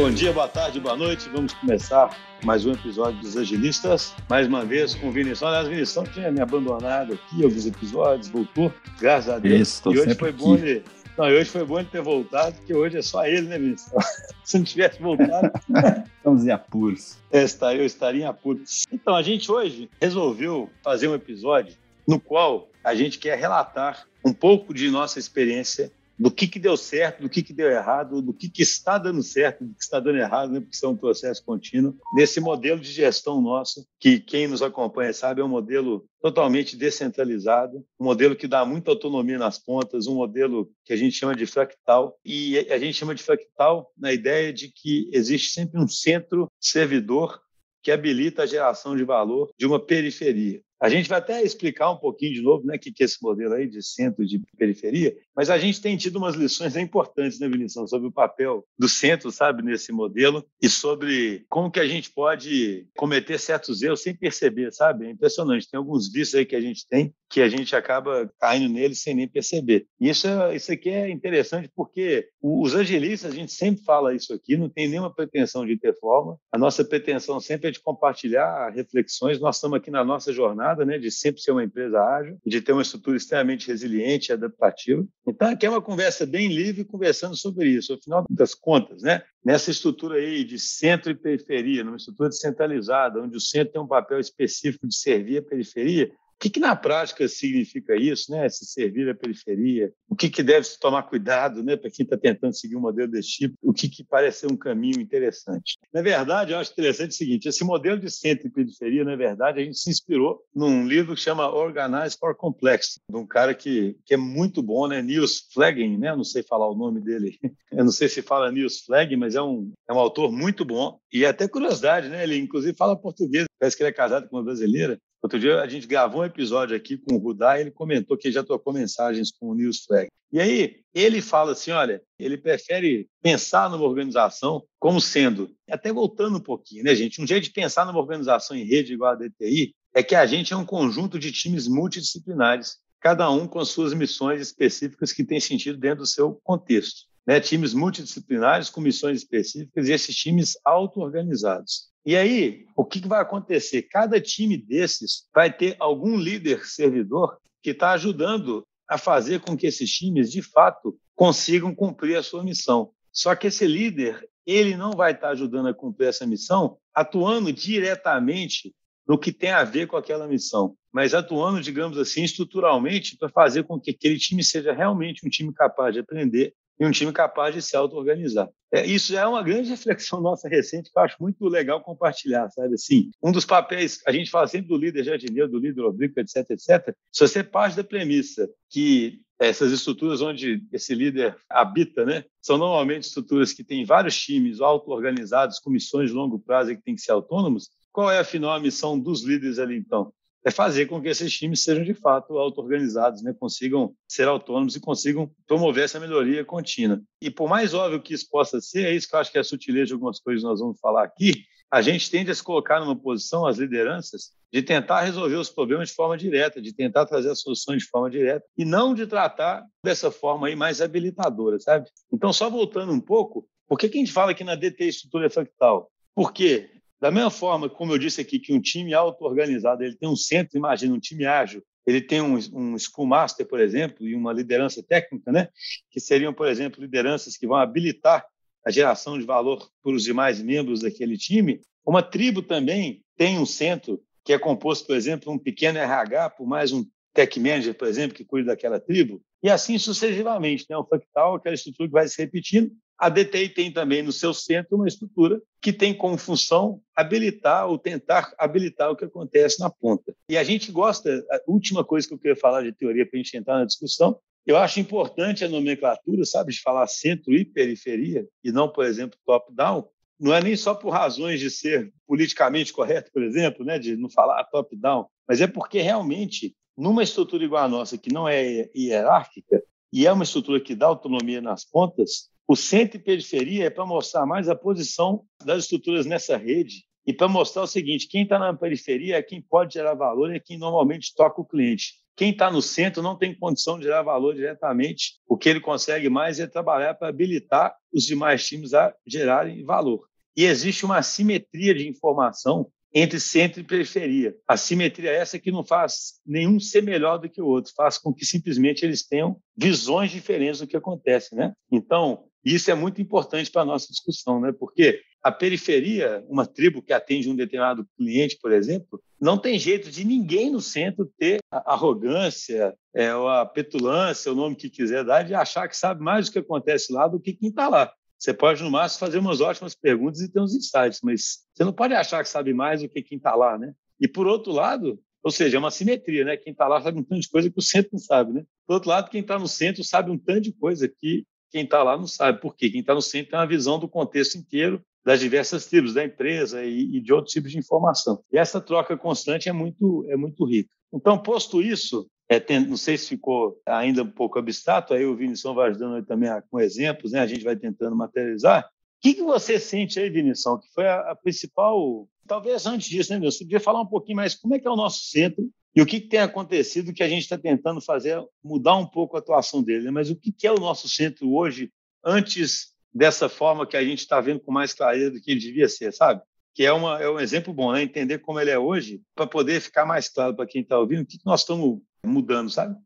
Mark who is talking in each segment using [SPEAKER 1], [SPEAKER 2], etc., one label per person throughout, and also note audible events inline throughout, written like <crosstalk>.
[SPEAKER 1] Bom dia, boa tarde, boa noite. Vamos começar mais um episódio dos Agilistas. Mais uma vez com o Vinição. Aliás, o Vinição tinha me abandonado aqui alguns episódios, voltou, graças a Deus.
[SPEAKER 2] Isso,
[SPEAKER 1] e hoje foi
[SPEAKER 2] aqui.
[SPEAKER 1] bom ele. Não, hoje foi bom ele ter voltado, porque hoje é só ele, né, Vinição? <laughs> Se não tivesse voltado, <laughs>
[SPEAKER 2] Estamos em apuros.
[SPEAKER 1] estaria, eu estaria em apuros. Então, a gente hoje resolveu fazer um episódio no qual a gente quer relatar um pouco de nossa experiência do que, que deu certo, do que, que deu errado, do que, que está dando certo, do que está dando errado, né? porque isso é um processo contínuo, nesse modelo de gestão nosso, que quem nos acompanha sabe é um modelo totalmente descentralizado, um modelo que dá muita autonomia nas pontas, um modelo que a gente chama de fractal, e a gente chama de fractal na ideia de que existe sempre um centro servidor que habilita a geração de valor de uma periferia. A gente vai até explicar um pouquinho de novo né, o que é esse modelo aí de centro de periferia, mas a gente tem tido umas lições importantes, né, Vinicius, sobre o papel do centro, sabe, nesse modelo e sobre como que a gente pode cometer certos erros sem perceber, sabe? É impressionante. Tem alguns vícios aí que a gente tem que a gente acaba caindo neles sem nem perceber. E isso, é, isso aqui é interessante porque os agilistas, a gente sempre fala isso aqui, não tem nenhuma pretensão de ter forma. A nossa pretensão sempre é de compartilhar reflexões. Nós estamos aqui na nossa jornada, né, de sempre ser uma empresa ágil, de ter uma estrutura extremamente resiliente e adaptativa. Então, aqui é uma conversa bem livre, conversando sobre isso. Afinal das contas, né, nessa estrutura aí de centro e periferia, numa estrutura descentralizada, onde o centro tem um papel específico de servir a periferia, o que, que, na prática significa isso, né? Se servir a periferia? O que, que deve se tomar cuidado, né? Para quem está tentando seguir um modelo desse tipo? O que, que parece ser um caminho interessante? Na verdade, eu acho interessante o seguinte: esse modelo de centro e periferia, na verdade, a gente se inspirou num livro que chama Organize for Complex, de um cara que, que é muito bom, né? Niels Fleggen, né? Não sei falar o nome dele. <laughs> Eu não sei se fala Niels Fleggen, mas é um, é um autor muito bom. E até curiosidade, né? Ele, inclusive, fala português. Parece que ele é casado com uma brasileira. Outro dia a gente gravou um episódio aqui com o Rudá e ele comentou que já trocou mensagens com o News Flag. E aí ele fala assim, olha, ele prefere pensar numa organização como sendo, até voltando um pouquinho, né, gente? Um jeito de pensar numa organização em rede igual a DTI é que a gente é um conjunto de times multidisciplinares, cada um com suas missões específicas que têm sentido dentro do seu contexto. Né, times multidisciplinares com missões específicas e esses times auto-organizados. E aí, o que vai acontecer? Cada time desses vai ter algum líder servidor que está ajudando a fazer com que esses times, de fato, consigam cumprir a sua missão. Só que esse líder, ele não vai estar tá ajudando a cumprir essa missão atuando diretamente no que tem a ver com aquela missão, mas atuando, digamos assim, estruturalmente para fazer com que aquele time seja realmente um time capaz de aprender e um time capaz de se auto-organizar. É, isso é uma grande <laughs> reflexão nossa recente que eu acho muito legal compartilhar, sabe? Assim, um dos papéis, a gente fala sempre do líder jardineiro, do líder oblíquo, etc, etc. Se você parte da premissa que essas estruturas onde esse líder habita, né, são normalmente estruturas que têm vários times auto-organizados, com missões de longo prazo que têm que ser autônomos, qual é, afinal, a missão dos líderes ali, então? É fazer com que esses times sejam de fato auto-organizados, né? consigam ser autônomos e consigam promover essa melhoria contínua. E por mais óbvio que isso possa ser, é isso que eu acho que é a sutileza de algumas coisas que nós vamos falar aqui, a gente tende a se colocar numa posição, as lideranças, de tentar resolver os problemas de forma direta, de tentar trazer as soluções de forma direta e não de tratar dessa forma aí mais habilitadora, sabe? Então, só voltando um pouco, por que, que a gente fala que na DT estrutura fractal? Porque da mesma forma, como eu disse aqui, que um time auto-organizado ele tem um centro, imagina, um time ágil, ele tem um, um School Master, por exemplo, e uma liderança técnica, né? que seriam, por exemplo, lideranças que vão habilitar a geração de valor para os demais membros daquele time. Uma tribo também tem um centro que é composto, por exemplo, um pequeno RH, por mais um tech manager, por exemplo, que cuida daquela tribo, e assim sucessivamente. Né? O fractal, aquela estrutura que vai se repetindo, a DTI tem também no seu centro uma estrutura que tem como função habilitar ou tentar habilitar o que acontece na ponta. E a gente gosta, a última coisa que eu queria falar de teoria para a gente entrar na discussão, eu acho importante a nomenclatura, sabe, de falar centro e periferia, e não, por exemplo, top-down. Não é nem só por razões de ser politicamente correto, por exemplo, né, de não falar top-down, mas é porque realmente, numa estrutura igual a nossa, que não é hierárquica, e é uma estrutura que dá autonomia nas pontas, o centro e periferia é para mostrar mais a posição das estruturas nessa rede e para mostrar o seguinte: quem está na periferia é quem pode gerar valor e é quem normalmente toca o cliente. quem está no centro não tem condição de gerar valor diretamente. O que ele consegue mais é trabalhar para habilitar os demais times a gerarem valor. E existe uma assimetria de informação entre centro e periferia. A simetria é essa que não faz nenhum ser melhor do que o outro, faz com que simplesmente eles tenham visões diferentes do que acontece, né? Então, isso é muito importante para a nossa discussão, né? Porque a periferia, uma tribo que atende um determinado cliente, por exemplo, não tem jeito de ninguém no centro ter a arrogância, é, ou a petulância, o nome que quiser dar, de achar que sabe mais do que acontece lá do que quem está lá. Você pode, no máximo, fazer umas ótimas perguntas e ter uns insights, mas você não pode achar que sabe mais do que quem está lá, né? E, por outro lado, ou seja, é uma simetria, né? Quem está lá sabe um tanto de coisa que o centro não sabe, né? Por outro lado, quem está no centro sabe um tanto de coisa que quem está lá não sabe. Por quê? Quem está no centro tem uma visão do contexto inteiro das diversas tribos da empresa e, e, de outros tipos de informação. E essa troca constante é muito, é muito rica. Então, posto isso, é, tem, não sei se ficou ainda um pouco abstrato, aí o Vinição vai ajudando também com exemplos, né? a gente vai tentando materializar. O que, que você sente aí, Vinição, que foi a, a principal... Talvez antes disso, né, meu? Você podia falar um pouquinho mais como é que é o nosso centro e o que, que tem acontecido que a gente está tentando fazer, mudar um pouco a atuação dele. Né? Mas o que, que é o nosso centro hoje, antes dessa forma que a gente está vendo com mais clareza do que ele devia ser, sabe? que é, uma, é um exemplo bom, né? Entender como ele é hoje, para poder ficar mais claro para quem está ouvindo o que nós estamos mudando, sabe?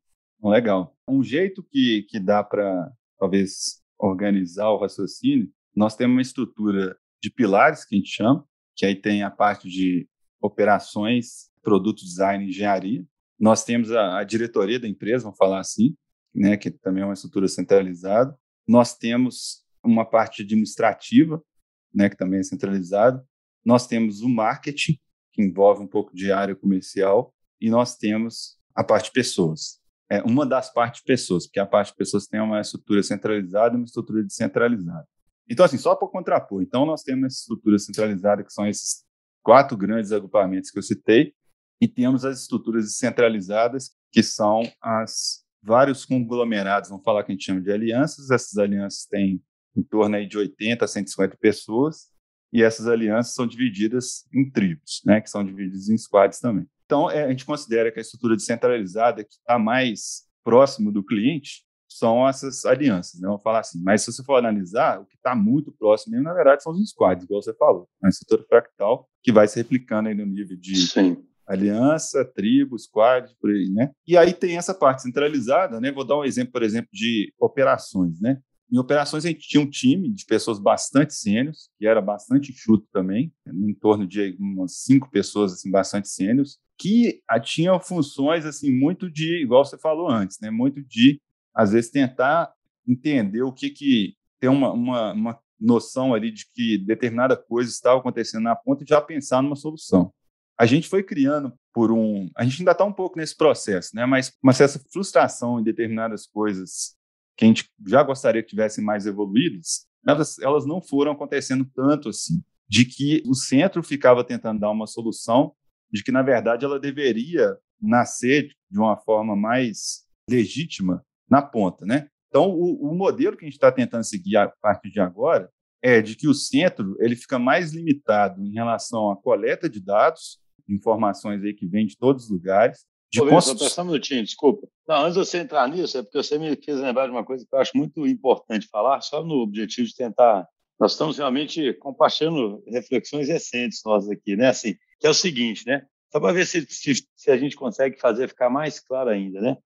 [SPEAKER 2] Legal. Um jeito que, que dá para, talvez, organizar o raciocínio, nós temos uma estrutura de pilares, que a gente chama, que aí tem a parte de operações, produto design e engenharia. Nós temos a, a diretoria da empresa, vamos falar assim, né, que também é uma estrutura centralizada. Nós temos uma parte administrativa, né, que também é centralizada. Nós temos o marketing, que envolve um pouco de área comercial, e nós temos a parte pessoas. É uma das partes pessoas, porque a parte pessoas tem uma estrutura centralizada e uma estrutura descentralizada. Então, assim, só para contrapor, então nós temos essa estrutura centralizada, que são esses quatro grandes agrupamentos que eu citei, e temos as estruturas descentralizadas, que são as vários conglomerados, vamos falar que a gente chama de alianças. Essas alianças têm em torno aí de 80 a 150 pessoas, e essas alianças são divididas em tribos, né, que são divididas em squads também. Então, é, a gente considera que a estrutura descentralizada que está mais próximo do cliente são essas alianças, né? Vamos falar assim. Mas se você for analisar, o que está muito próximo mesmo, na verdade, são os squads, igual você falou. A estrutura fractal que vai se replicando aí no nível de Sim. Aliança, tribo, squad, por aí, né? E aí tem essa parte centralizada, né? Vou dar um exemplo, por exemplo, de operações, né? Em operações, a gente tinha um time de pessoas bastante sênios, que era bastante chuto também, em torno de umas cinco pessoas assim, bastante sênios, que tinham funções assim muito de, igual você falou antes, né, muito de, às vezes, tentar entender o que que tem uma, uma, uma noção ali de que determinada coisa estava acontecendo na ponta e já pensar numa solução. A gente foi criando por um, a gente ainda está um pouco nesse processo, né? Mas uma certa frustração em determinadas coisas que a gente já gostaria que tivessem mais evoluídas, elas, elas não foram acontecendo tanto assim, de que o centro ficava tentando dar uma solução, de que, na verdade, ela deveria nascer de uma forma mais legítima na ponta, né? Então, o, o modelo que a gente está tentando seguir a partir de agora é de que o centro ele fica mais limitado em relação à coleta de dados, informações aí que vêm de todos os lugares,
[SPEAKER 1] de Ô, constru... Só um minutinho, desculpa. Não, antes de você entrar nisso, é porque você me fez lembrar de uma coisa que eu acho muito importante falar, só no objetivo de tentar. Nós estamos realmente compartilhando reflexões recentes nós aqui, né? Assim, que é o seguinte, né? Só para ver se, se, se, a gente consegue fazer ficar mais claro ainda, né?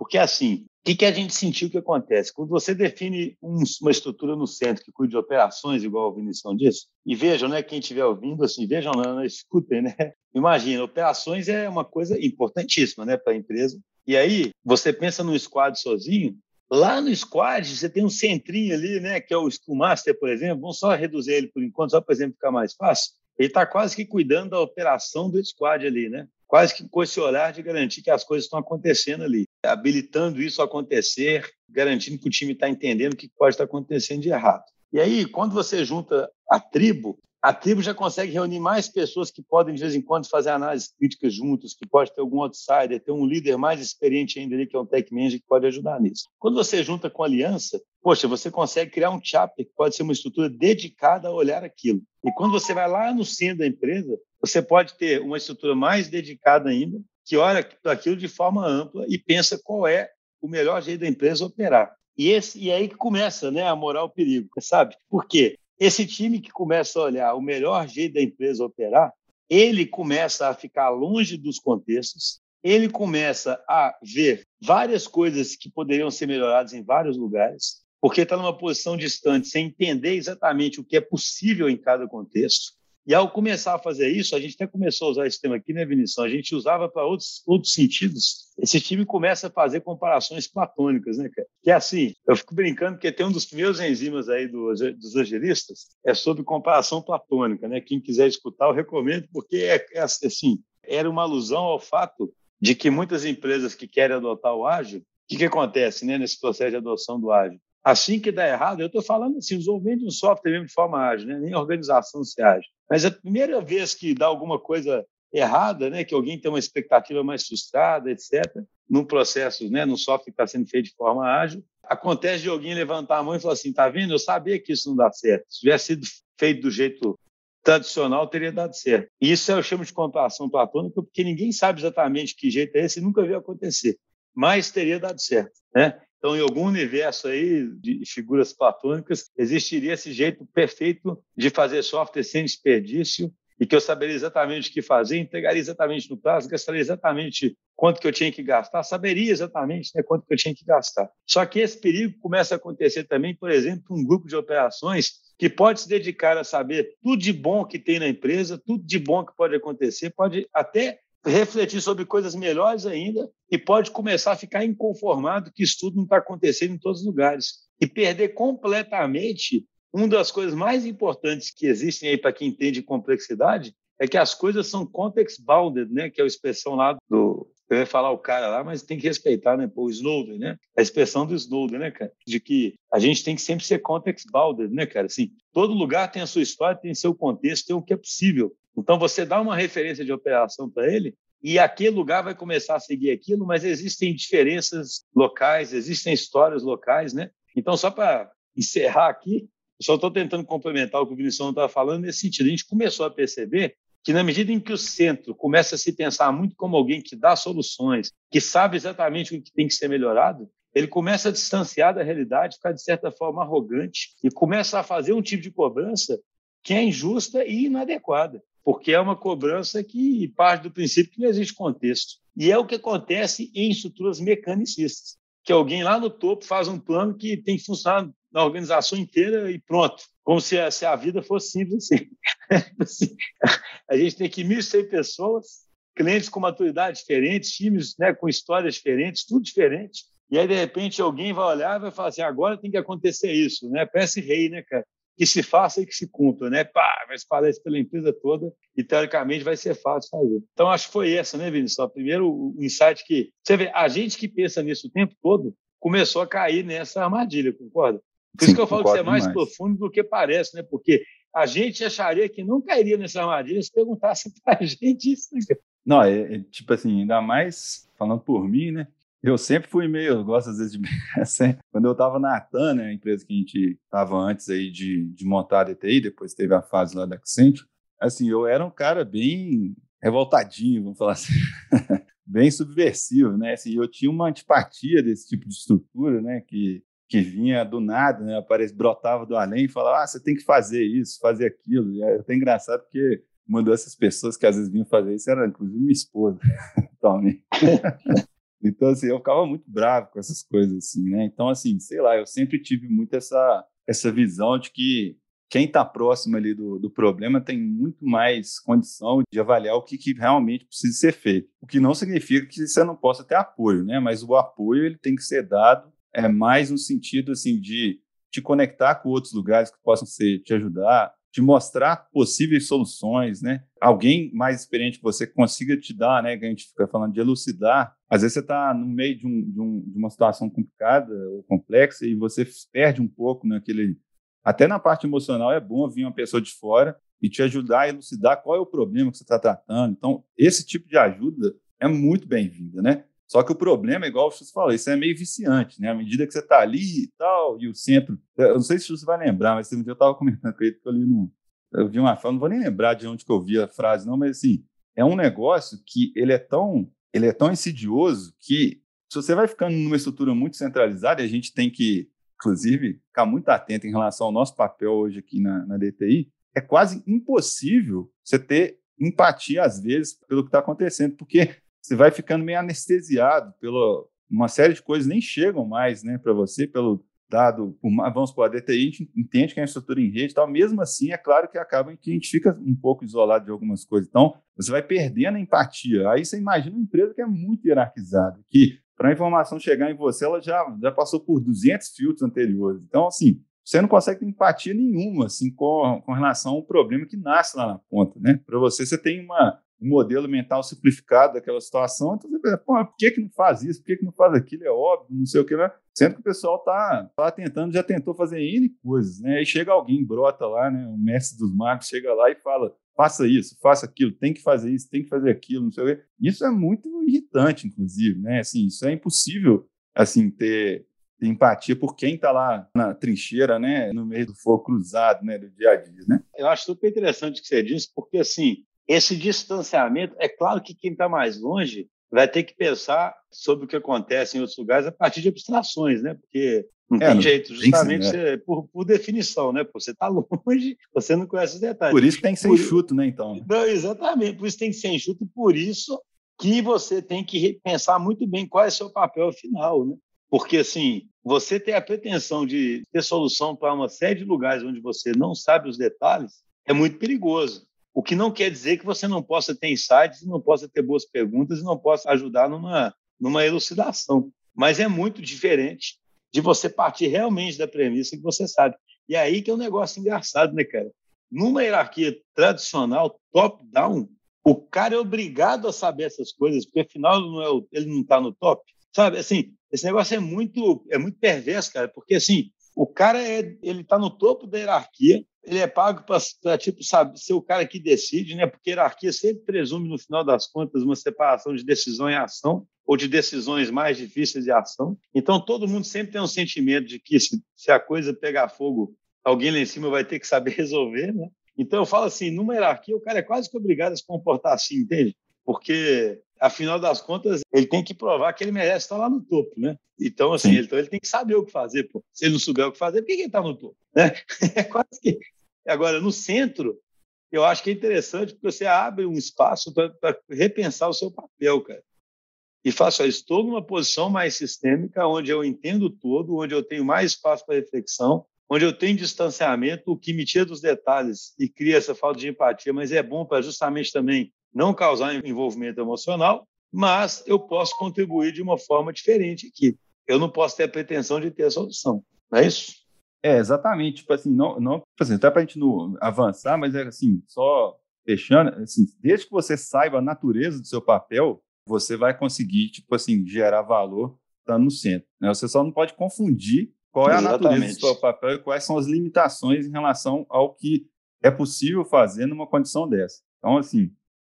[SPEAKER 1] Porque, assim, o que, que a gente sentiu que acontece? Quando você define um, uma estrutura no centro que cuide de operações, igual a Vinição disse, e vejam, né, quem estiver ouvindo, assim, vejam, não, não, escutem, né? <laughs> Imagina, operações é uma coisa importantíssima, né, para a empresa. E aí, você pensa no squad sozinho, lá no squad você tem um centrinho ali, né, que é o School Master, por exemplo, vamos só reduzir ele por enquanto, só para exemplo ficar mais fácil. Ele está quase que cuidando da operação do squad ali, né? Quase que com esse olhar de garantir que as coisas estão acontecendo ali, habilitando isso a acontecer, garantindo que o time está entendendo o que pode estar acontecendo de errado. E aí, quando você junta a tribo, a tribo já consegue reunir mais pessoas que podem, de vez em quando, fazer análises críticas juntos, que pode ter algum outsider, ter um líder mais experiente ainda ali, que é um tech manager, que pode ajudar nisso. Quando você junta com aliança, poxa, você consegue criar um chapter que pode ser uma estrutura dedicada a olhar aquilo. E quando você vai lá no centro da empresa, você pode ter uma estrutura mais dedicada ainda, que olha aquilo de forma ampla e pensa qual é o melhor jeito da empresa operar. E, esse, e aí que começa né, a morar o perigo, sabe? Por quê? Esse time que começa a olhar o melhor jeito da empresa operar, ele começa a ficar longe dos contextos, ele começa a ver várias coisas que poderiam ser melhoradas em vários lugares, porque está numa posição distante, sem entender exatamente o que é possível em cada contexto. E ao começar a fazer isso, a gente até começou a usar esse tema aqui, né, Vinícius? A gente usava para outros, outros sentidos. Esse time começa a fazer comparações platônicas, né, cara? Que é assim, eu fico brincando porque tem um dos primeiros enzimas aí do, dos agilistas, é sobre comparação platônica, né? Quem quiser escutar, eu recomendo, porque é, é assim, era uma alusão ao fato de que muitas empresas que querem adotar o ágil, o que, que acontece né, nesse processo de adoção do ágil? Assim que dá errado, eu estou falando assim, desenvolvimento de um software mesmo de forma ágil, né? nem organização se ágil. Mas a primeira vez que dá alguma coisa errada, né, que alguém tem uma expectativa mais frustrada, etc., num processo, né, num software que está sendo feito de forma ágil, acontece de alguém levantar a mão e falar assim, tá vendo? Eu sabia que isso não dá certo. Se tivesse sido feito do jeito tradicional, teria dado certo. E isso eu chamo de comparação platônica, porque ninguém sabe exatamente que jeito é esse e nunca viu acontecer. Mas teria dado certo, né? Então, em algum universo aí de figuras platônicas, existiria esse jeito perfeito de fazer software sem desperdício e que eu saberia exatamente o que fazer, entregaria exatamente no prazo, gastaria exatamente quanto que eu tinha que gastar, saberia exatamente né, quanto que eu tinha que gastar. Só que esse perigo começa a acontecer também, por exemplo, um grupo de operações que pode se dedicar a saber tudo de bom que tem na empresa, tudo de bom que pode acontecer, pode até refletir sobre coisas melhores ainda e pode começar a ficar inconformado que isso tudo não está acontecendo em todos os lugares e perder completamente uma das coisas mais importantes que existem aí para quem entende complexidade é que as coisas são context bounded, né? Que é a expressão lá do eu ia falar o cara lá, mas tem que respeitar, né? Pô, o Snowden, né? A expressão do Snowden, né, cara? De que a gente tem que sempre ser context bounded, né, cara? Assim, todo lugar tem a sua história, tem seu contexto, tem o que é possível. Então, você dá uma referência de operação para ele e aquele lugar vai começar a seguir aquilo, mas existem diferenças locais, existem histórias locais, né? Então, só para encerrar aqui, só estou tentando complementar o que o Vinicius estava falando nesse sentido. A gente começou a perceber que, na medida em que o centro começa a se pensar muito como alguém que dá soluções, que sabe exatamente o que tem que ser melhorado, ele começa a distanciar da realidade, ficar, de certa forma, arrogante e começa a fazer um tipo de cobrança que é injusta e inadequada porque é uma cobrança que parte do princípio que não existe contexto. E é o que acontece em estruturas mecanicistas, que alguém lá no topo faz um plano que tem que funcionar na organização inteira e pronto, como se a, se a vida fosse simples assim. <laughs> assim a gente tem que 1.100 pessoas, clientes com maturidade diferente, times né, com histórias diferentes, tudo diferente. E aí, de repente, alguém vai olhar e vai falar assim: agora tem que acontecer isso, né? Parece rei, né, cara? que se faça e que se cumpra, né? Pá, vai espalhar isso pela empresa toda e, teoricamente, vai ser fácil fazer. Então, acho que foi essa, né, Vinícius? Primeiro, o insight que... Você vê, a gente que pensa nisso o tempo todo começou a cair nessa armadilha, concorda? Por Sim, isso que eu falo que isso é mais demais. profundo do que parece, né? Porque a gente acharia que não cairia nessa armadilha se perguntasse <laughs> para a gente isso. Né?
[SPEAKER 2] Não, é, é, tipo assim, ainda mais falando por mim, né? Eu sempre fui meio, eu gosto às vezes de. <laughs> Quando eu estava na Atan, né, a empresa que a gente estava antes aí de, de montar a DTI, depois teve a fase lá da Accenture, assim, eu era um cara bem revoltadinho, vamos falar assim, <laughs> bem subversivo, né? Assim, eu tinha uma antipatia desse tipo de estrutura, né? Que, que vinha do nada, né? Aparece, brotava do além e falava, ah, você tem que fazer isso, fazer aquilo. E é até engraçado porque uma dessas pessoas que às vezes vinham fazer isso era, inclusive, minha esposa, <laughs> atualmente. <laughs> Então, assim, eu ficava muito bravo com essas coisas, assim, né? Então, assim, sei lá, eu sempre tive muito essa, essa visão de que quem está próximo ali do, do problema tem muito mais condição de avaliar o que, que, realmente precisa ser feito. O que não significa que você não possa ter apoio, né? Mas o apoio ele tem que ser dado é mais no sentido assim de te conectar com outros lugares que possam ser te ajudar, de mostrar possíveis soluções, né? Alguém mais experiente que você consiga te dar, né? Que a gente fica falando de elucidar. Às vezes você está no meio de, um, de, um, de, uma situação complicada ou complexa e você perde um pouco naquele. Até na parte emocional é bom vir uma pessoa de fora e te ajudar a elucidar qual é o problema que você está tratando. Então, esse tipo de ajuda é muito bem-vinda, né? Só que o problema, igual o Chus falou, isso é meio viciante, né? À medida que você está ali e tal, e o centro. Eu não sei se o Chus vai lembrar, mas um eu estava comentando com ele que eu li no. Eu vi uma fala, não vou nem lembrar de onde que eu vi a frase, não, mas assim, é um negócio que ele é tão ele é tão insidioso que se você vai ficando numa estrutura muito centralizada, e a gente tem que, inclusive, ficar muito atento em relação ao nosso papel hoje aqui na, na DTI, é quase impossível você ter empatia, às vezes, pelo que está acontecendo, porque você vai ficando meio anestesiado pela uma série de coisas nem chegam mais né, para você, pelo dado, vamos supor, a DTI, a gente entende que é uma estrutura em rede e tal, mesmo assim, é claro que acaba que a gente fica um pouco isolado de algumas coisas. Então, você vai perdendo a empatia. Aí você imagina uma empresa que é muito hierarquizada, que para a informação chegar em você, ela já, já passou por 200 filtros anteriores. Então, assim, você não consegue ter empatia nenhuma assim, com, com relação ao problema que nasce lá na ponta. Né? Para você, você tem uma, um modelo mental simplificado daquela situação, então você pensa, por que, que não faz isso? Por que, que não faz aquilo? É óbvio, não sei o que. Né? Sendo que o pessoal está tá tentando, já tentou fazer N coisas. Né? Aí chega alguém, brota lá, né? o mestre dos magos chega lá e fala, faça isso, faça aquilo, tem que fazer isso, tem que fazer aquilo, não sei o quê. Isso é muito irritante, inclusive, né? Assim, isso é impossível, assim, ter, ter empatia por quem está lá na trincheira, né? No meio do fogo cruzado, né? Do dia a dia, né?
[SPEAKER 1] Eu acho super interessante o que você disse, porque, assim, esse distanciamento, é claro que quem está mais longe vai ter que pensar sobre o que acontece em outros lugares a partir de abstrações, né? Porque não é, tem não, jeito, justamente tem ser, por, por, definição, né? Você está longe, <laughs> você não conhece os detalhes.
[SPEAKER 2] Por isso tem que ser por, enxuto, né? Então.
[SPEAKER 1] Não, exatamente, por isso tem que ser enxuto e por isso que você tem que pensar muito bem qual é o seu papel final, né? Porque, assim, você ter a pretensão de ter solução para uma série de lugares onde você não sabe os detalhes é muito perigoso. O que não quer dizer que você não possa ter insights, não possa ter boas perguntas e não possa ajudar numa, numa elucidação. Mas é muito diferente de você partir realmente da premissa que você sabe. E aí que é um negócio engraçado, né, cara? Numa hierarquia tradicional, top-down, o cara é obrigado a saber essas coisas, porque afinal não é ele não está no top. Sabe, assim, esse negócio é muito é muito perverso, cara, porque assim, o cara é ele está no topo da hierarquia, ele é pago para tipo sabe ser o cara que decide, né? Porque hierarquia sempre presume no final das contas uma separação de decisão e ação ou de decisões mais difíceis de ação. Então todo mundo sempre tem um sentimento de que se, se a coisa pegar fogo, alguém lá em cima vai ter que saber <laughs> resolver, né? Então eu falo assim, numa hierarquia o cara é quase que obrigado a se comportar assim, entende? Porque afinal das contas, ele tem que provar que ele merece estar lá no topo, né? Então, assim, ele, então ele tem que saber o que fazer, pô. Se ele não souber o que fazer, por que ele está no topo? Né? <laughs> É quase que. Agora, no centro, eu acho que é interessante porque você abre um espaço para repensar o seu papel, cara. E faço isso, estou numa posição mais sistêmica, onde eu entendo todo, onde eu tenho mais espaço para reflexão, onde eu tenho distanciamento, o que me tira dos detalhes e cria essa falta de empatia, mas é bom para justamente também não causar envolvimento emocional, mas eu posso contribuir de uma forma diferente aqui. Eu não posso ter a pretensão de ter a solução, não é isso?
[SPEAKER 2] É, exatamente. Tipo assim, não, não tipo assim, até para a gente não avançar, mas é assim, só fechando, assim, desde que você saiba a natureza do seu papel, você vai conseguir, tipo assim, gerar valor estando no centro. Né? Você só não pode confundir qual é a Exatamente. natureza do seu papel e quais são as limitações em relação ao que é possível fazer numa condição dessa. Então, assim,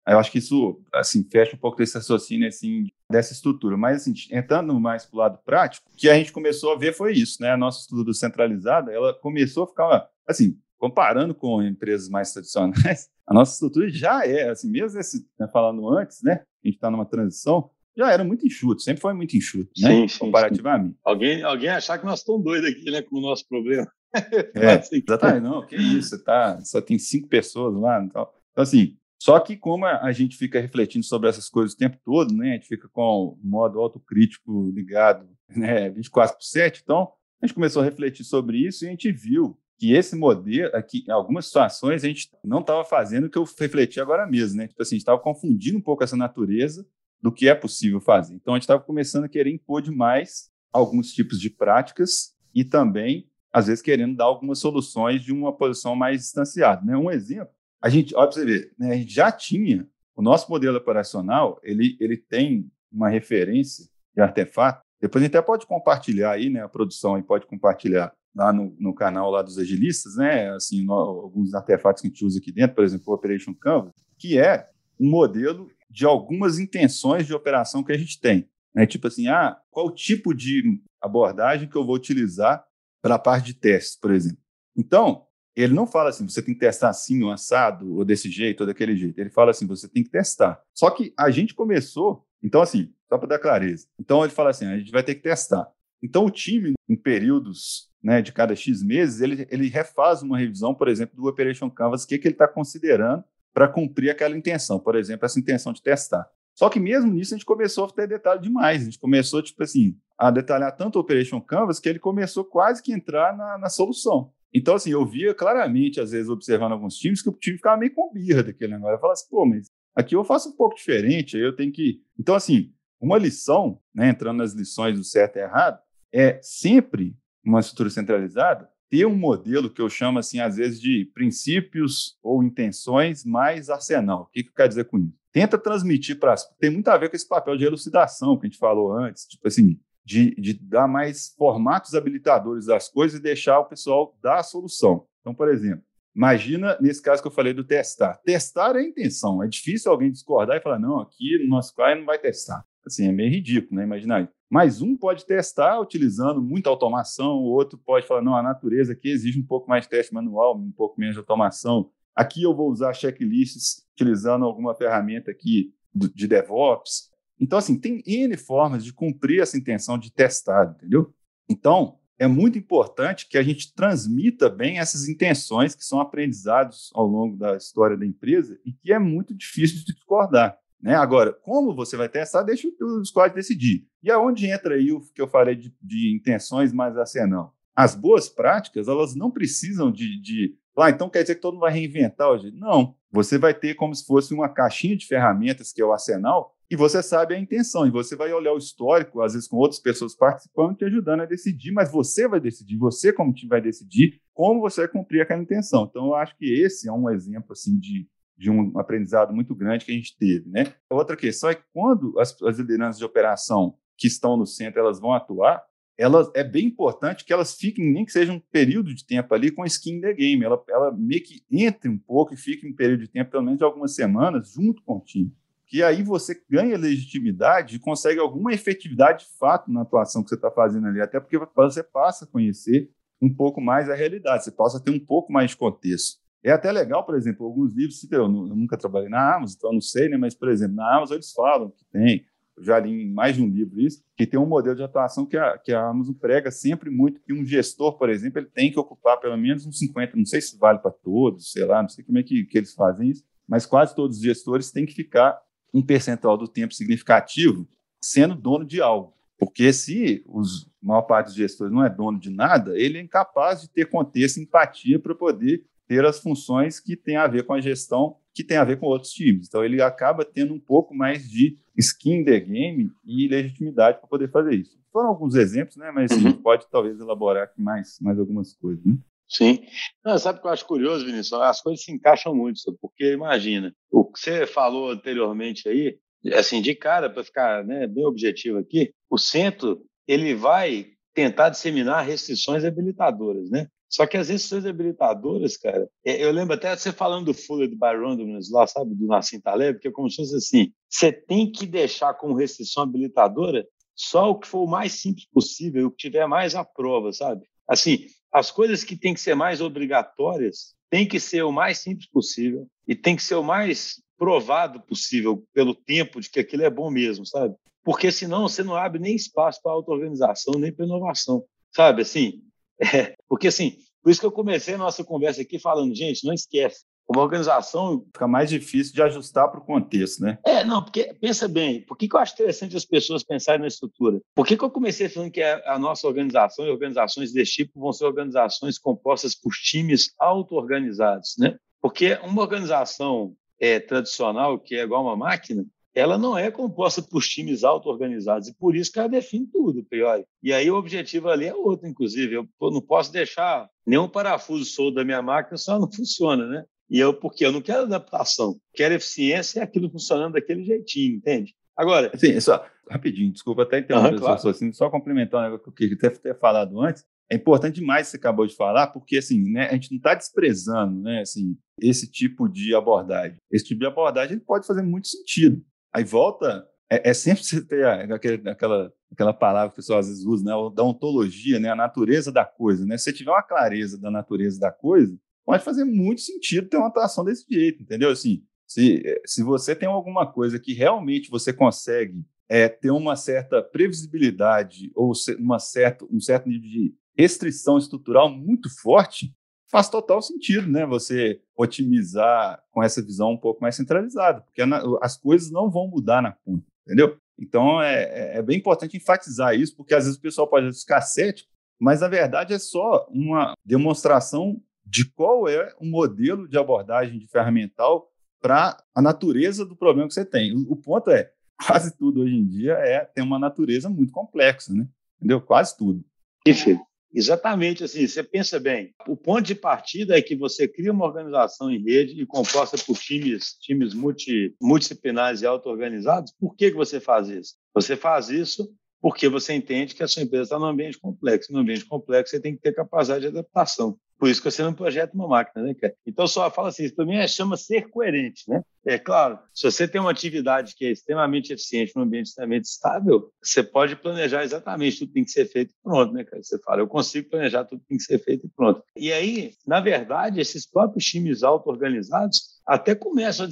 [SPEAKER 2] eu acho que isso assim fecha um pouco desse raciocínio assim dessa estrutura. Mas assim, entrando mais para o lado prático, o que a gente começou a ver foi isso, né? A nossa estrutura centralizada, ela começou a ficar assim, comparando com empresas mais tradicionais, <laughs> a nossa estrutura já é assim, mesmo esse, né, falando antes, né? A gente está numa transição, já era muito enxuto, sempre foi muito enxuto, né? Sim, sim, comparativamente. Sim.
[SPEAKER 1] Alguém, alguém achar que nós estamos doidos aqui, né, com o nosso problema. <laughs>
[SPEAKER 2] É, assim. exatamente, não, que isso, tá, só tem cinco pessoas lá, então, então assim, só que como a gente fica refletindo sobre essas coisas o tempo todo, né? A gente fica com o modo autocrítico ligado, né? 24 por 7, então a gente começou a refletir sobre isso e a gente viu que esse modelo, aqui, em algumas situações, a gente não estava fazendo o que eu refleti agora mesmo, né? Tipo assim, a gente estava confundindo um pouco essa natureza do que é possível fazer. Então, a gente estava começando a querer impor demais alguns tipos de práticas e também, às vezes, querendo dar algumas soluções de uma posição mais distanciada. Né? Um exemplo a gente, olha para você ver, né, a gente já tinha, o nosso modelo operacional, ele, ele tem uma referência de artefato, depois a gente até pode compartilhar aí, né, a produção aí pode compartilhar lá no, no canal lá dos agilistas, né, assim, no, alguns artefatos que a gente usa aqui dentro, por exemplo, o Operation Canvas, que é um modelo de algumas intenções de operação que a gente tem. Né? Tipo assim, ah, qual tipo de abordagem que eu vou utilizar para a parte de testes, por exemplo. Então, ele não fala assim, você tem que testar assim, ou assado, ou desse jeito, ou daquele jeito. Ele fala assim, você tem que testar. Só que a gente começou Então, assim, só para dar clareza. Então, ele fala assim: a gente vai ter que testar. Então, o time, em períodos né, de cada X meses, ele, ele refaz uma revisão, por exemplo, do Operation Canvas, o que, que ele está considerando para cumprir aquela intenção, por exemplo, essa intenção de testar. Só que mesmo nisso a gente começou a ter detalhe demais. A gente começou, tipo assim, a detalhar tanto o Operation Canvas que ele começou quase que entrar na, na solução. Então, assim, eu via claramente, às vezes, observando alguns times, que o time ficava meio com birra daquele negócio. Eu falava assim, pô, mas aqui eu faço um pouco diferente, aí eu tenho que. Então, assim, uma lição, né, entrando nas lições do certo e errado, é sempre uma estrutura centralizada ter um modelo que eu chamo, assim, às vezes, de princípios ou intenções mais arsenal. O que, que eu quero dizer com isso? Tenta transmitir para. Tem muito a ver com esse papel de elucidação que a gente falou antes. Tipo assim, de, de dar mais formatos habilitadores das coisas e deixar o pessoal dar a solução. Então, por exemplo, imagina nesse caso que eu falei do testar. Testar é a intenção. É difícil alguém discordar e falar, não, aqui no nosso cliente não vai testar. Assim, é meio ridículo, né? Imaginar isso. Mas um pode testar utilizando muita automação, o outro pode falar, não, a natureza aqui exige um pouco mais de teste manual, um pouco menos de automação. Aqui eu vou usar checklists utilizando alguma ferramenta aqui de DevOps. Então, assim, tem N formas de cumprir essa intenção de testar, entendeu? Então, é muito importante que a gente transmita bem essas intenções que são aprendizados ao longo da história da empresa e que é muito difícil de discordar. Né? Agora, como você vai testar, deixa o squad decidir. E aonde entra aí o que eu falei de, de intenções mais arsenal? As boas práticas, elas não precisam de, de ah, então quer dizer que todo mundo vai reinventar hoje? Não. Você vai ter como se fosse uma caixinha de ferramentas, que é o arsenal, e você sabe a intenção, e você vai olhar o histórico, às vezes com outras pessoas participando, te ajudando a decidir, mas você vai decidir, você como time vai decidir como você vai cumprir aquela intenção. Então, eu acho que esse é um exemplo assim de, de um aprendizado muito grande que a gente teve. Né? Outra questão é que quando as, as lideranças de operação que estão no centro elas vão atuar, ela, é bem importante que elas fiquem, nem que seja um período de tempo ali, com skin in the game. Ela, ela meio que entre um pouco e fique um período de tempo, pelo menos de algumas semanas, junto com o time que aí você ganha legitimidade e consegue alguma efetividade de fato na atuação que você está fazendo ali, até porque você passa a conhecer um pouco mais a realidade, você passa a ter um pouco mais de contexto. É até legal, por exemplo, alguns livros, eu nunca trabalhei na Amazon, então não sei, né? mas, por exemplo, na Amazon eles falam que tem, eu já li em mais de um livro isso, que tem um modelo de atuação que a, que a Amazon prega sempre muito que um gestor, por exemplo, ele tem que ocupar pelo menos uns 50, não sei se vale para todos, sei lá, não sei como é que, que eles fazem isso, mas quase todos os gestores têm que ficar um percentual do tempo significativo sendo dono de algo. Porque se os, a maior parte dos gestores não é dono de nada, ele é incapaz de ter contexto, empatia para poder ter as funções que têm a ver com a gestão, que tem a ver com outros times. Então, ele acaba tendo um pouco mais de skin the game e legitimidade para poder fazer isso. Foram alguns exemplos, né? mas a gente pode talvez elaborar aqui mais, mais algumas coisas. Né?
[SPEAKER 1] Sim. Não, sabe o que eu acho curioso, Vinícius? As coisas se encaixam muito, porque imagina, o que você falou anteriormente aí, assim, de cara, para ficar né, bem objetivo aqui, o centro ele vai tentar disseminar restrições habilitadoras, né? Só que as restrições habilitadoras, cara, é, eu lembro até você falando do Fuller do Byron lá, sabe, do Nassim Taleb, que é como se fosse assim, você tem que deixar como restrição habilitadora só o que for o mais simples possível, o que tiver mais à prova, sabe? Assim, as coisas que têm que ser mais obrigatórias têm que ser o mais simples possível e tem que ser o mais provado possível pelo tempo de que aquilo é bom mesmo, sabe? Porque senão você não abre nem espaço para auto-organização, nem para inovação, sabe? Assim, <laughs> é, porque assim, por isso que eu comecei a nossa conversa aqui falando, gente, não esquece, uma organização.
[SPEAKER 2] Fica mais difícil de ajustar para o contexto, né?
[SPEAKER 1] É, não, porque pensa bem, por que, que eu acho interessante as pessoas pensarem na estrutura? Por que, que eu comecei falando que a nossa organização e organizações desse tipo vão ser organizações compostas por times auto-organizados, né? Porque uma organização é, tradicional, que é igual uma máquina, ela não é composta por times auto-organizados, e por isso que ela define tudo, pior. E aí o objetivo ali é outro, inclusive. Eu não posso deixar nenhum parafuso solto da minha máquina, só não <laughs> funciona, né? E eu, porque eu não quero adaptação, quero eficiência e aquilo funcionando daquele jeitinho, entende? Agora.
[SPEAKER 2] Sim, só rapidinho, desculpa até interromper, uhum, claro. assim, só complementar um negócio que eu queria ter falado antes. É importante demais que você acabou de falar, porque assim, né, a gente não está desprezando, né, assim, esse tipo de abordagem. Esse tipo de abordagem pode fazer muito sentido. Aí volta, é, é sempre você ter aquele, aquela, aquela palavra que o pessoal às vezes usa, né, da ontologia, né, a natureza da coisa, né. Se você tiver uma clareza da natureza da coisa, pode fazer muito sentido ter uma atuação desse jeito, entendeu? Assim, se, se você tem alguma coisa que realmente você consegue é, ter uma certa previsibilidade ou uma certa, um certo nível de restrição estrutural muito forte, faz total sentido, né? Você otimizar com essa visão um pouco mais centralizada, porque as coisas não vão mudar na conta, entendeu? Então é, é, é bem importante enfatizar isso, porque às vezes o pessoal pode ficar cético, mas na verdade é só uma demonstração de qual é o modelo de abordagem de ferramental para a natureza do problema que você tem. O, ponto é, quase tudo hoje em dia é tem uma natureza muito complexa, né? Entendeu? Quase tudo.
[SPEAKER 1] Enfim, exatamente assim. Você pensa bem. O ponto de partida é que você cria uma organização em rede e composta por times, times multi, multidisciplinares e auto-organizados. Por que, que você faz isso? Você faz isso porque você entende que a sua empresa está num ambiente complexo. No ambiente complexo, você tem que ter capacidade de adaptação. Por isso que você não projeta uma máquina, né, cara? Então, só fala assim, isso para mim é, chama ser coerente, né? É claro, se você tem uma atividade que é extremamente eficiente num ambiente extremamente estável, você pode planejar exatamente tudo que tem que ser feito e pronto, né, cara? Você fala, eu consigo planejar tudo que tem que ser feito e pronto. E aí, na verdade, esses próprios times auto-organizados até começam a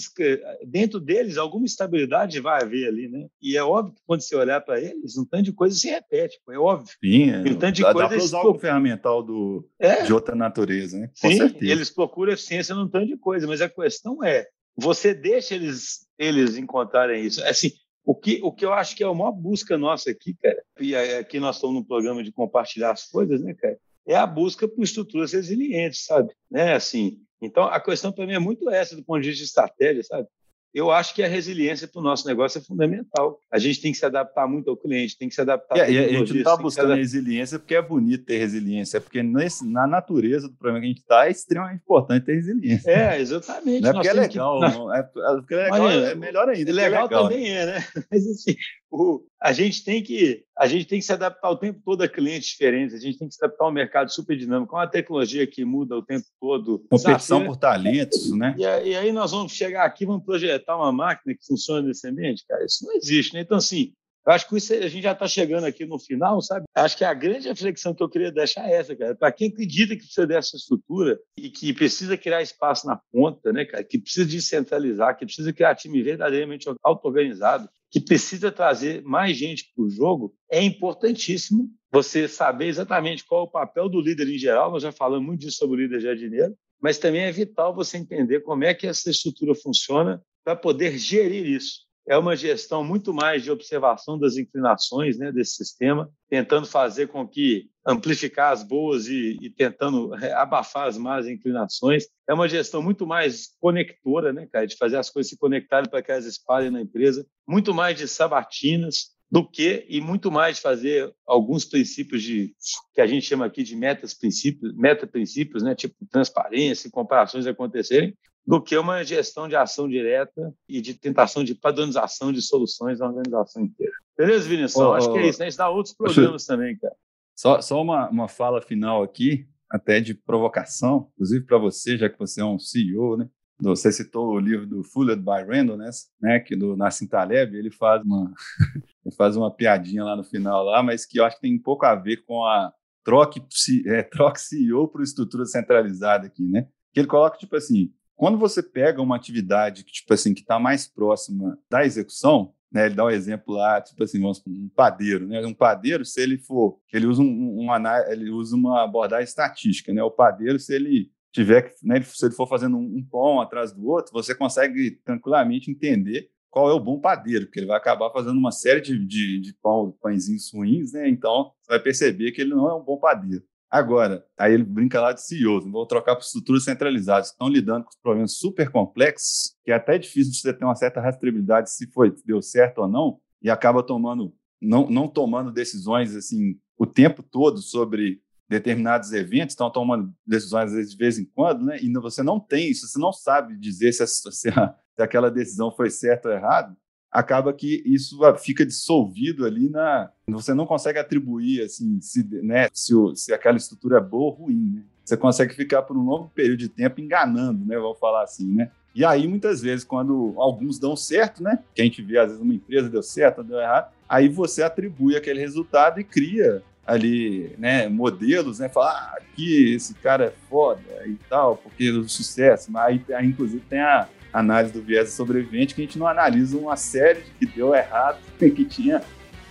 [SPEAKER 1] dentro deles, alguma estabilidade vai haver ali, né? E é óbvio que quando você olhar para eles, um tanto de coisa se repete, é óbvio.
[SPEAKER 2] Sim, é. um tanto de dá, coisa... Dá para usar o ferramental do, é. de outra natureza, né?
[SPEAKER 1] Com Sim, certeza. eles procuram eficiência num tanto de coisa, mas a questão é, você deixa eles, eles encontrarem isso. Assim, o que, o que eu acho que é a maior busca nossa aqui, cara, e aqui nós estamos no programa de compartilhar as coisas, né, cara? É a busca por estruturas resilientes, sabe? Né, assim, então, a questão para mim é muito essa, do ponto de vista de estratégia, sabe? Eu acho que a resiliência para o nosso negócio é fundamental. A gente tem que se adaptar muito ao cliente, tem que se adaptar.
[SPEAKER 2] E a gente não está buscando resiliência porque é bonito ter resiliência, é porque nesse, na natureza do problema que a gente está é extremamente importante ter resiliência.
[SPEAKER 1] É, exatamente.
[SPEAKER 2] Não é porque é legal, que... <laughs> não. É, é, porque é legal, é melhor ainda.
[SPEAKER 1] É legal, legal também né? é, né? Mas assim, o, a gente tem que a gente tem que se adaptar o tempo todo a clientes diferentes, a gente tem que se adaptar ao mercado super dinâmico, com uma tecnologia que muda o tempo todo.
[SPEAKER 2] Competição por talentos, né?
[SPEAKER 1] E, e, aí nós vamos chegar aqui, vamos projetar uma máquina que funciona nesse ambiente, cara, isso não existe, né? Então, assim, eu acho que isso, a gente já está chegando aqui no final, sabe? Acho que a grande reflexão que eu queria deixar é essa, cara. Para quem acredita que precisa dessa estrutura e que precisa criar espaço na ponta, né, cara? Que precisa descentralizar, que precisa criar time verdadeiramente auto-organizado, que precisa trazer mais gente para o jogo, é importantíssimo você saber exatamente qual é o papel do líder em geral. Nós já falamos muito disso sobre o líder jardineiro, mas também é vital você entender como é que essa estrutura funciona para poder gerir isso é uma gestão muito mais de observação das inclinações né, desse sistema, tentando fazer com que amplificar as boas e, e, tentando é, abafar as más inclinações. É uma gestão muito mais conectora, né, cara, de fazer as coisas se conectarem para que elas espalhem na empresa, muito mais de sabatinas do que e muito mais de fazer alguns princípios de que a gente chama aqui de metas princípios, meta princípios, né, tipo transparência comparações acontecerem, do que uma gestão de ação direta e de tentação de padronização de soluções na organização inteira. Beleza, Vinícius? Oh, Acho que é isso. Né? A gente dá outros programas também, cara.
[SPEAKER 2] Só, só uma, uma fala final aqui, até de provocação, inclusive para você, já que você é um CEO, né? Você citou o livro do Fuller by Randall, né? né que do Nassim Taleb, ele faz uma <laughs> ele faz uma piadinha lá no final lá, mas que eu acho que tem um pouco a ver com a troque, é, troque CEO para estrutura centralizada aqui, né? Que ele coloca tipo assim, quando você pega uma atividade que, tipo assim, que está mais próxima da execução, né, ele dá um exemplo lá, tipo assim, um padeiro, né? Um padeiro, se ele for, ele usa, um, um, ele usa uma abordagem estatística, né? O padeiro, se ele tiver, né, se ele for fazendo um, um pão atrás do outro, você consegue tranquilamente entender qual é o bom padeiro, porque ele vai acabar fazendo uma série de, de, de pão, pãezinhos ruins, né? Então, você vai perceber que ele não é um bom padeiro. Agora, aí ele brinca lá de CEOs, vou trocar para estruturas centralizadas, estão lidando com problemas super complexos, que é até difícil de você ter uma certa rastreabilidade se foi, deu certo ou não, e acaba tomando, não, não tomando decisões assim o tempo todo sobre determinados eventos, estão tomando decisões às vezes de vez em quando, né? E você não tem isso, você não sabe dizer se, a, <laughs> se, a, se aquela decisão foi certa ou errada acaba que isso fica dissolvido ali na. Você não consegue atribuir assim, se, né, se, se aquela estrutura é boa ou ruim. Né? Você consegue ficar por um longo período de tempo enganando, né? Vamos falar assim, né? E aí, muitas vezes, quando alguns dão certo, né? Que a gente vê, às vezes, uma empresa deu certo, deu errado, aí você atribui aquele resultado e cria ali, né, modelos, né, falar ah, que esse cara é foda e tal, porque o sucesso, mas aí, aí inclusive tem a, análise do viés sobrevivente que a gente não analisa uma série que deu errado, <laughs> que tinha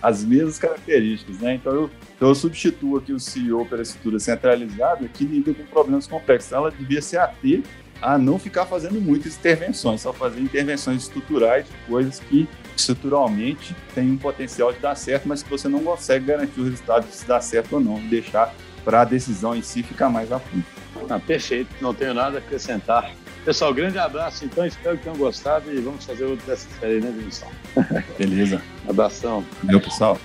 [SPEAKER 2] as mesmas características, né? Então eu, então eu substituo aqui o CEO pela estrutura centralizada que lida com problemas complexos. Ela devia se ater a não ficar fazendo muitas intervenções, só fazer intervenções estruturais de coisas que estruturalmente têm um potencial de dar certo, mas que você não consegue garantir o resultado de se dar certo ou não, deixar para a decisão em si ficar mais a fundo.
[SPEAKER 1] Ah, perfeito, não tenho nada a acrescentar. Pessoal, grande abraço, então, espero que tenham gostado e vamos fazer outro dessa série, né, Vinicius?
[SPEAKER 2] Beleza.
[SPEAKER 1] Abração.
[SPEAKER 2] Valeu, pessoal.